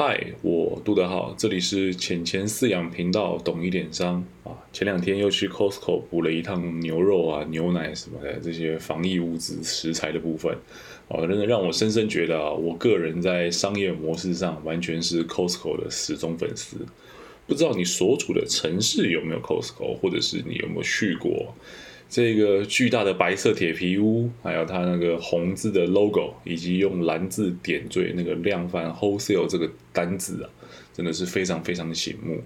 嗨，我杜德浩，这里是浅钱饲养频道，懂一点商啊。前两天又去 Costco 补了一趟牛肉啊、牛奶什么的这些防疫物资食材的部分，哦，真的让我深深觉得啊，我个人在商业模式上完全是 Costco 的死忠粉丝。不知道你所处的城市有没有 Costco，或者是你有没有去过？这个巨大的白色铁皮屋，还有它那个红字的 logo，以及用蓝字点缀那个量贩 wholesale 这个单字啊，真的是非常非常的醒目。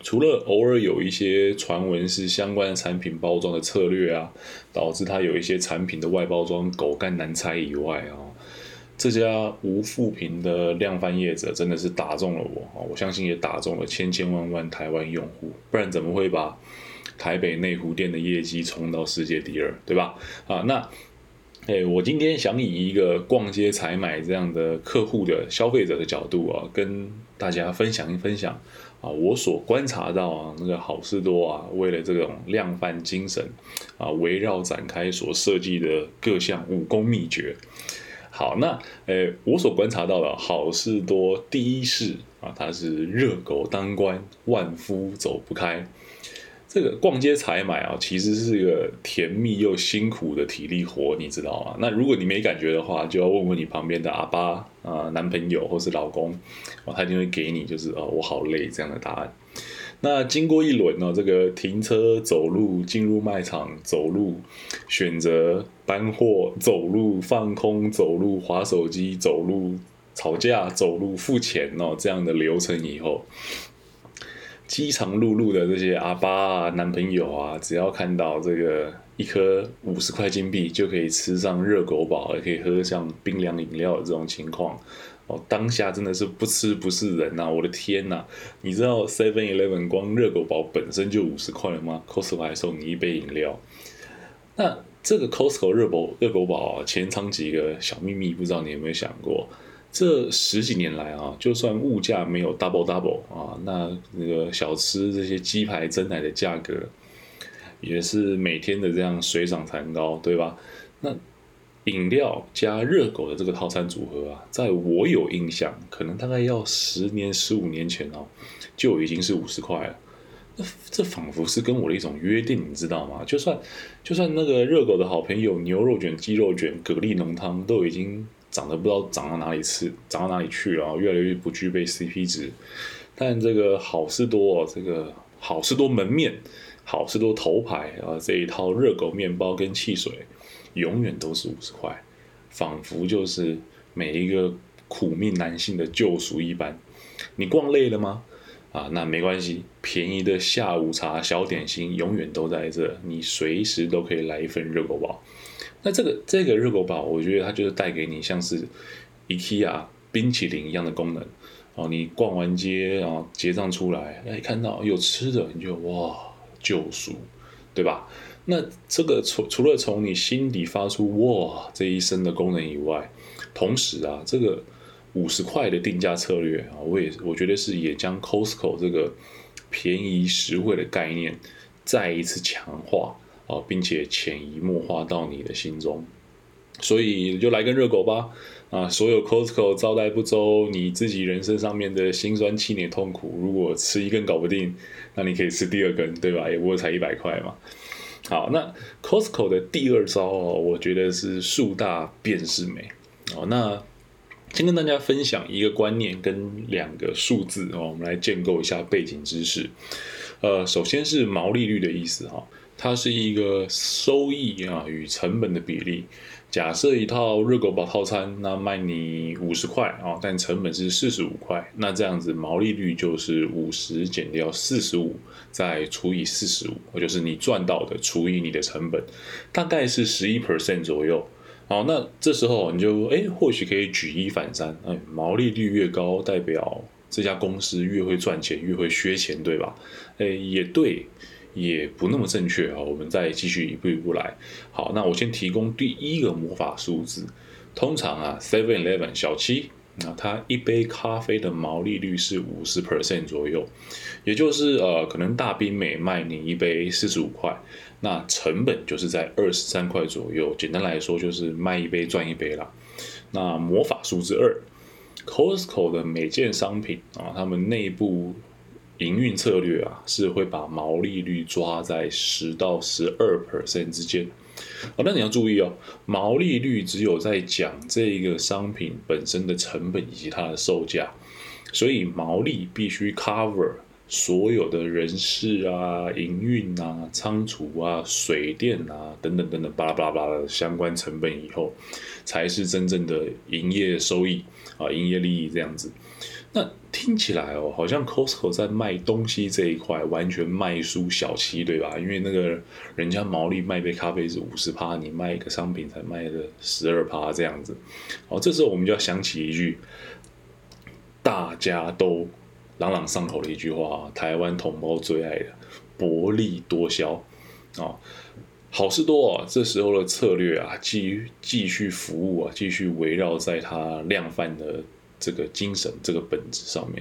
除了偶尔有一些传闻是相关的产品包装的策略啊，导致它有一些产品的外包装狗干难猜以外啊，这家无负评的量贩业者真的是打中了我啊！我相信也打中了千千万万台湾用户，不然怎么会把？台北内湖店的业绩冲到世界第二，对吧？啊，那，哎，我今天想以一个逛街采买这样的客户的消费者的角度啊，跟大家分享一分享啊，我所观察到啊，那个好事多啊，为了这种量贩精神啊，围绕展开所设计的各项武功秘诀。好，那，诶，我所观察到的好事多第一是啊，它是热狗当官，万夫走不开。这个逛街采买啊，其实是一个甜蜜又辛苦的体力活，你知道吗？那如果你没感觉的话，就要问问你旁边的阿爸啊、男朋友或是老公，哦，他一定会给你就是哦，我好累这样的答案。那经过一轮呢，这个停车、走路、进入卖场、走路、选择搬货、走路、放空、走路、划手机、走路、吵架、走路、付钱哦，这样的流程以后。饥肠辘辘的这些阿爸啊、男朋友啊，只要看到这个一颗五十块金币就可以吃上热狗堡，也可以喝上冰凉饮料的这种情况，哦，当下真的是不吃不是人呐！我的天呐！你知道 Seven Eleven 光热狗堡本身就五十块了吗？Costco 还送你一杯饮料。那这个 Costco 热狗热狗堡，前藏几个小秘密，不知道你有没有想过？这十几年来啊，就算物价没有 double double 啊，那那个小吃这些鸡排、蒸奶的价格，也是每天的这样水涨船高，对吧？那饮料加热狗的这个套餐组合啊，在我有印象，可能大概要十年、十五年前哦，就已经是五十块了。那这仿佛是跟我的一种约定，你知道吗？就算就算那个热狗的好朋友牛肉卷、鸡肉卷、蛤蜊浓汤都已经。涨得不知道涨到哪里去，涨到哪里去了，越来越不具备 CP 值。但这个好事多，哦这个好事多门面，好事多头牌啊，这一套热狗面包跟汽水，永远都是五十块，仿佛就是每一个苦命男性的救赎一般。你逛累了吗？啊，那没关系，便宜的下午茶、小点心永远都在这，你随时都可以来一份热狗包。那这个这个热狗堡，我觉得它就是带给你像是 IKEA 冰淇淋一样的功能哦。你逛完街啊，结账出来，哎，看到有吃的，你就哇救赎，对吧？那这个除除了从你心底发出哇这一声的功能以外，同时啊，这个五十块的定价策略啊，我也我觉得是也将 Costco 这个便宜实惠的概念再一次强化。啊，并且潜移默化到你的心中，所以就来根热狗吧！啊，所有 Costco 招待不周，你自己人生上面的辛酸、气馁、痛苦，如果吃一根搞不定，那你可以吃第二根，对吧？也不过才一百块嘛。好，那 Costco 的第二招哦，我觉得是树大便是美哦。那先跟大家分享一个观念跟两个数字哦，我们来建构一下背景知识。呃，首先是毛利率的意思哈。它是一个收益啊与成本的比例。假设一套热狗堡套餐，那卖你五十块啊，但成本是四十五块，那这样子毛利率就是五十减掉四十五，再除以四十五，也就是你赚到的除以你的成本，大概是十一 percent 左右。好，那这时候你就哎，或许可以举一反三，哎，毛利率越高，代表这家公司越会赚钱，越会削钱，对吧？哎，也对。也不那么正确啊，我们再继续一步一步来。好，那我先提供第一个魔法数字。通常啊，Seven Eleven 小七那，它一杯咖啡的毛利率是五十 percent 左右，也就是呃，可能大冰美卖你一杯四十五块，那成本就是在二十三块左右。简单来说，就是卖一杯赚一杯啦。那魔法数字二，Costco 的每件商品啊，他们内部营运策略啊，是会把毛利率抓在十到十二 percent 之间。哦，那你要注意哦，毛利率只有在讲这个商品本身的成本以及它的售价，所以毛利必须 cover 所有的人事啊、营运啊、仓储啊、水电啊等等等等巴拉巴拉巴拉的相关成本以后，才是真正的营业收益啊、营业利益这样子。那听起来哦，好像 Costco 在卖东西这一块完全卖输小七，对吧？因为那个人家毛利卖杯咖啡是五十趴，你卖一个商品才卖了十二趴这样子。好，这时候我们就要想起一句大家都朗朗上口的一句话台湾同胞最爱的“薄利多销”啊。好事多啊，这时候的策略啊，继继续服务啊，继续围绕在它量贩的。这个精神，这个本质上面，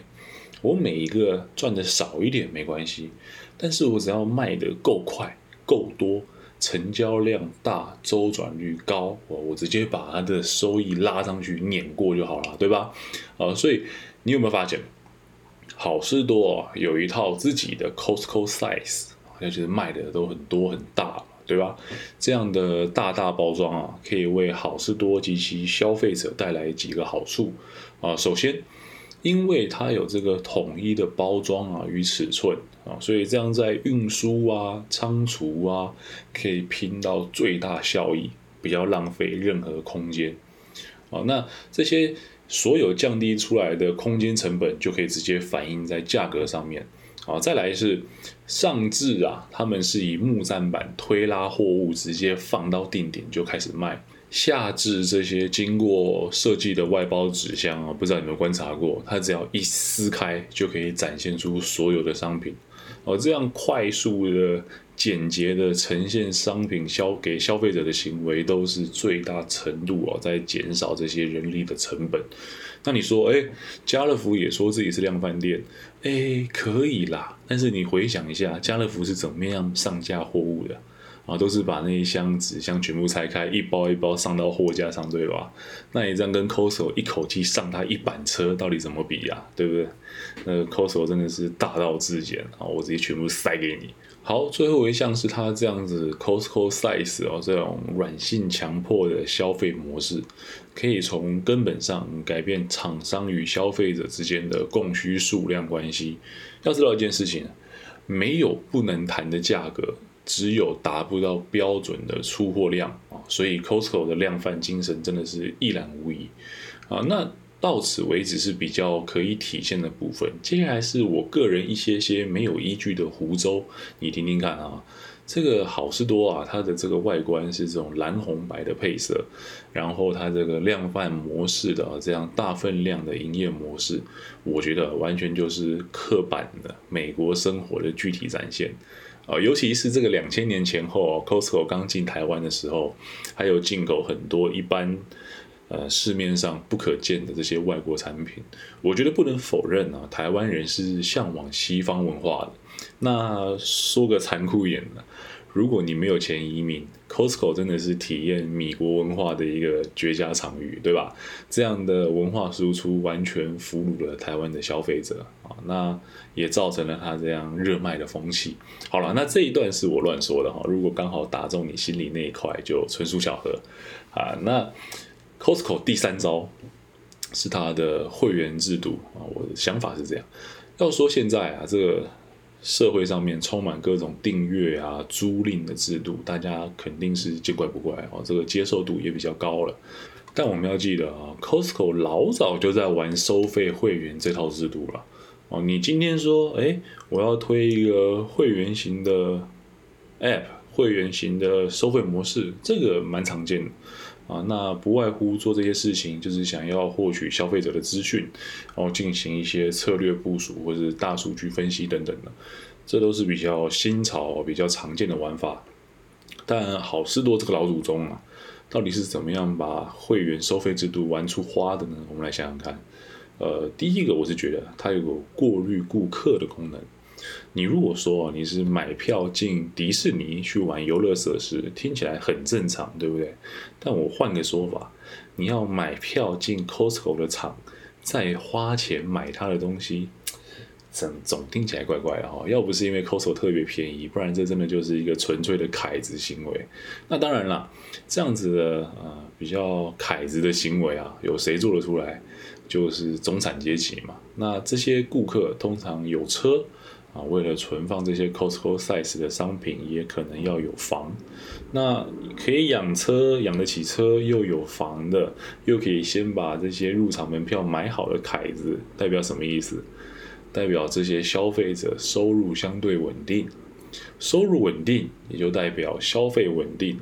我每一个赚的少一点没关系，但是我只要卖的够快、够多，成交量大、周转率高，我我直接把它的收益拉上去，碾过就好了，对吧？啊，所以你有没有发现，好事多有一套自己的 Costco size，而且卖的都很多很大。对吧？这样的大大包装啊，可以为好事多及其消费者带来几个好处啊。首先，因为它有这个统一的包装啊与尺寸啊，所以这样在运输啊、仓储啊，可以拼到最大效益，不要浪费任何空间啊。那这些所有降低出来的空间成本，就可以直接反映在价格上面。好，再来是上至啊，他们是以木栈板推拉货物，直接放到定点就开始卖。下至这些经过设计的外包纸箱啊，不知道有没有观察过，它只要一撕开就可以展现出所有的商品。哦，这样快速的、简洁的呈现商品消给消费者的行为，都是最大程度哦，在减少这些人力的成本。那你说，哎，家乐福也说自己是量贩店，哎，可以啦。但是你回想一下，家乐福是怎么样上架货物的？啊，都是把那一箱纸箱全部拆开，一包一包上到货架上，对吧？那你这样跟 Costco 一口气上它一板车，到底怎么比呀？对不对？那 Costco 真的是大道至简啊！我直接全部塞给你。好，最后一项是它这样子 Costco size 哦，这种软性强迫的消费模式，可以从根本上改变厂商与消费者之间的供需数量关系。要知道一件事情，没有不能谈的价格，只有达不到标准的出货量啊。所以 Costco 的量贩精神真的是一览无遗啊。那到此为止是比较可以体现的部分，接下来是我个人一些些没有依据的湖州，你听听看啊。这个好事多啊，它的这个外观是这种蓝红白的配色，然后它这个量贩模式的这样大分量的营业模式，我觉得完全就是刻板的美国生活的具体展现啊。尤其是这个两千年前后，Costco 刚进台湾的时候，还有进口很多一般。呃，市面上不可见的这些外国产品，我觉得不能否认啊，台湾人是向往西方文化的。那说个残酷一点的，如果你没有钱移民，Costco 真的是体验米国文化的一个绝佳场域，对吧？这样的文化输出完全俘虏了台湾的消费者啊，那也造成了他这样热卖的风气。好了，那这一段是我乱说的哈，如果刚好打中你心里那一块，就纯属巧合啊。那 Costco 第三招是他的会员制度啊，我的想法是这样。要说现在啊，这个社会上面充满各种订阅啊、租赁的制度，大家肯定是见怪不怪哦，这个接受度也比较高了。但我们要记得啊，Costco 老早就在玩收费会员这套制度了哦。你今天说，哎，我要推一个会员型的 App，会员型的收费模式，这个蛮常见的。啊，那不外乎做这些事情，就是想要获取消费者的资讯，然后进行一些策略部署或者大数据分析等等的，这都是比较新潮、比较常见的玩法。但好事多这个老祖宗啊，到底是怎么样把会员收费制度玩出花的呢？我们来想想看。呃，第一个我是觉得它有个过滤顾客的功能。你如果说你是买票进迪士尼去玩游乐设施，听起来很正常，对不对？但我换个说法，你要买票进 Costco 的场，再花钱买他的东西，总总听起来怪怪的哈。要不是因为 Costco 特别便宜，不然这真的就是一个纯粹的凯子行为。那当然了，这样子的呃比较凯子的行为啊，有谁做得出来？就是中产阶级嘛。那这些顾客通常有车。啊，为了存放这些 Costco size 的商品，也可能要有房。那可以养车、养得起车又有房的，又可以先把这些入场门票买好的凯子，代表什么意思？代表这些消费者收入相对稳定。收入稳定，也就代表消费稳定。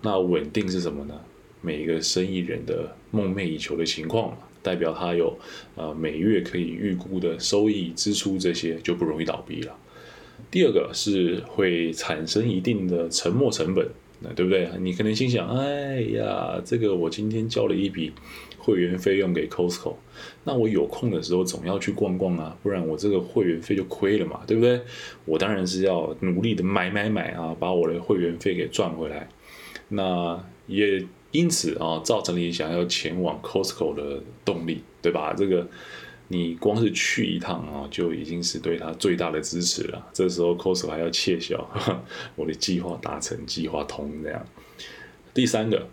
那稳定是什么呢？每一个生意人的梦寐以求的情况。代表它有呃每月可以预估的收益、支出这些就不容易倒闭了。第二个是会产生一定的沉没成本，那对不对？你可能心想，哎呀，这个我今天交了一笔会员费用给 Costco，那我有空的时候总要去逛逛啊，不然我这个会员费就亏了嘛，对不对？我当然是要努力的买买买啊，把我的会员费给赚回来。那也。因此啊，造成你想要前往 Costco 的动力，对吧？这个你光是去一趟啊，就已经是对他最大的支持了。这时候 Costco 还要窃笑，我的计划达成，计划通这样。第三个，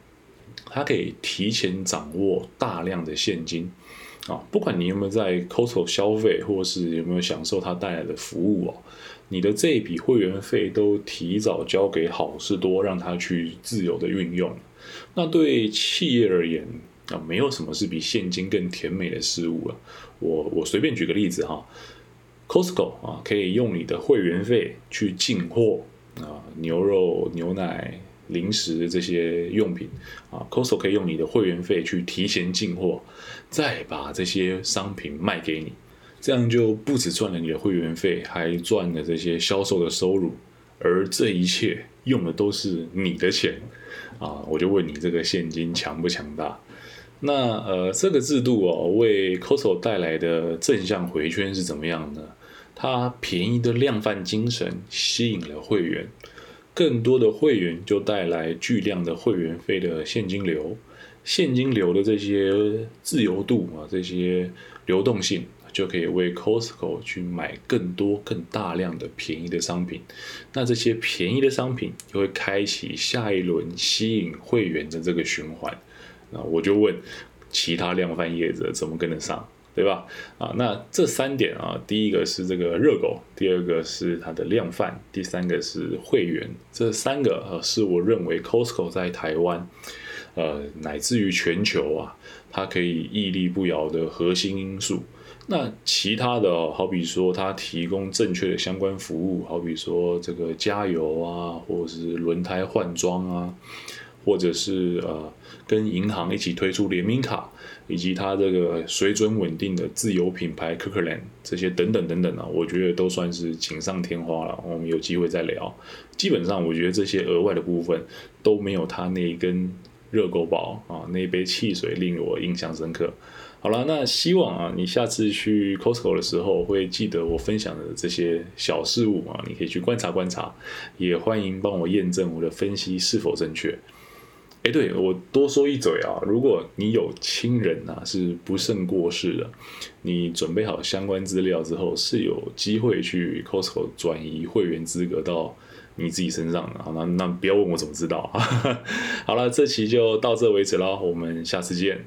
他可以提前掌握大量的现金啊，不管你有没有在 Costco 消费，或是有没有享受它带来的服务哦，你的这一笔会员费都提早交给好事多，让它去自由的运用。那对企业而言啊，没有什么是比现金更甜美的事物了。我我随便举个例子哈，Costco 啊，可以用你的会员费去进货啊，牛肉、牛奶、零食这些用品啊，Costco 可以用你的会员费去提前进货，再把这些商品卖给你，这样就不止赚了你的会员费，还赚了这些销售的收入，而这一切用的都是你的钱。啊，我就问你，这个现金强不强大？那呃，这个制度哦，为 Costco 带来的正向回圈是怎么样呢？它便宜的量贩精神吸引了会员，更多的会员就带来巨量的会员费的现金流，现金流的这些自由度啊，这些流动性。就可以为 Costco 去买更多、更大量的便宜的商品，那这些便宜的商品就会开启下一轮吸引会员的这个循环。那我就问其他量贩业者怎么跟得上，对吧？啊，那这三点啊，第一个是这个热狗，第二个是它的量贩，第三个是会员，这三个呃是我认为 Costco 在台湾，呃乃至于全球啊，它可以屹立不摇的核心因素。那其他的，好比说它提供正确的相关服务，好比说这个加油啊，或者是轮胎换装啊，或者是呃跟银行一起推出联名卡，以及它这个水准稳定的自有品牌 Kirkland 这些等等等等啊，我觉得都算是锦上添花了。我们有机会再聊。基本上我觉得这些额外的部分都没有它那一根热狗堡啊，那一杯汽水令我印象深刻。好了，那希望啊，你下次去 Costco 的时候会记得我分享的这些小事物啊，你可以去观察观察，也欢迎帮我验证我的分析是否正确。哎，对我多说一嘴啊，如果你有亲人啊是不慎过世的，你准备好相关资料之后，是有机会去 Costco 转移会员资格到你自己身上的。好，那那不要问我怎么知道啊。好了，这期就到这为止了，我们下次见。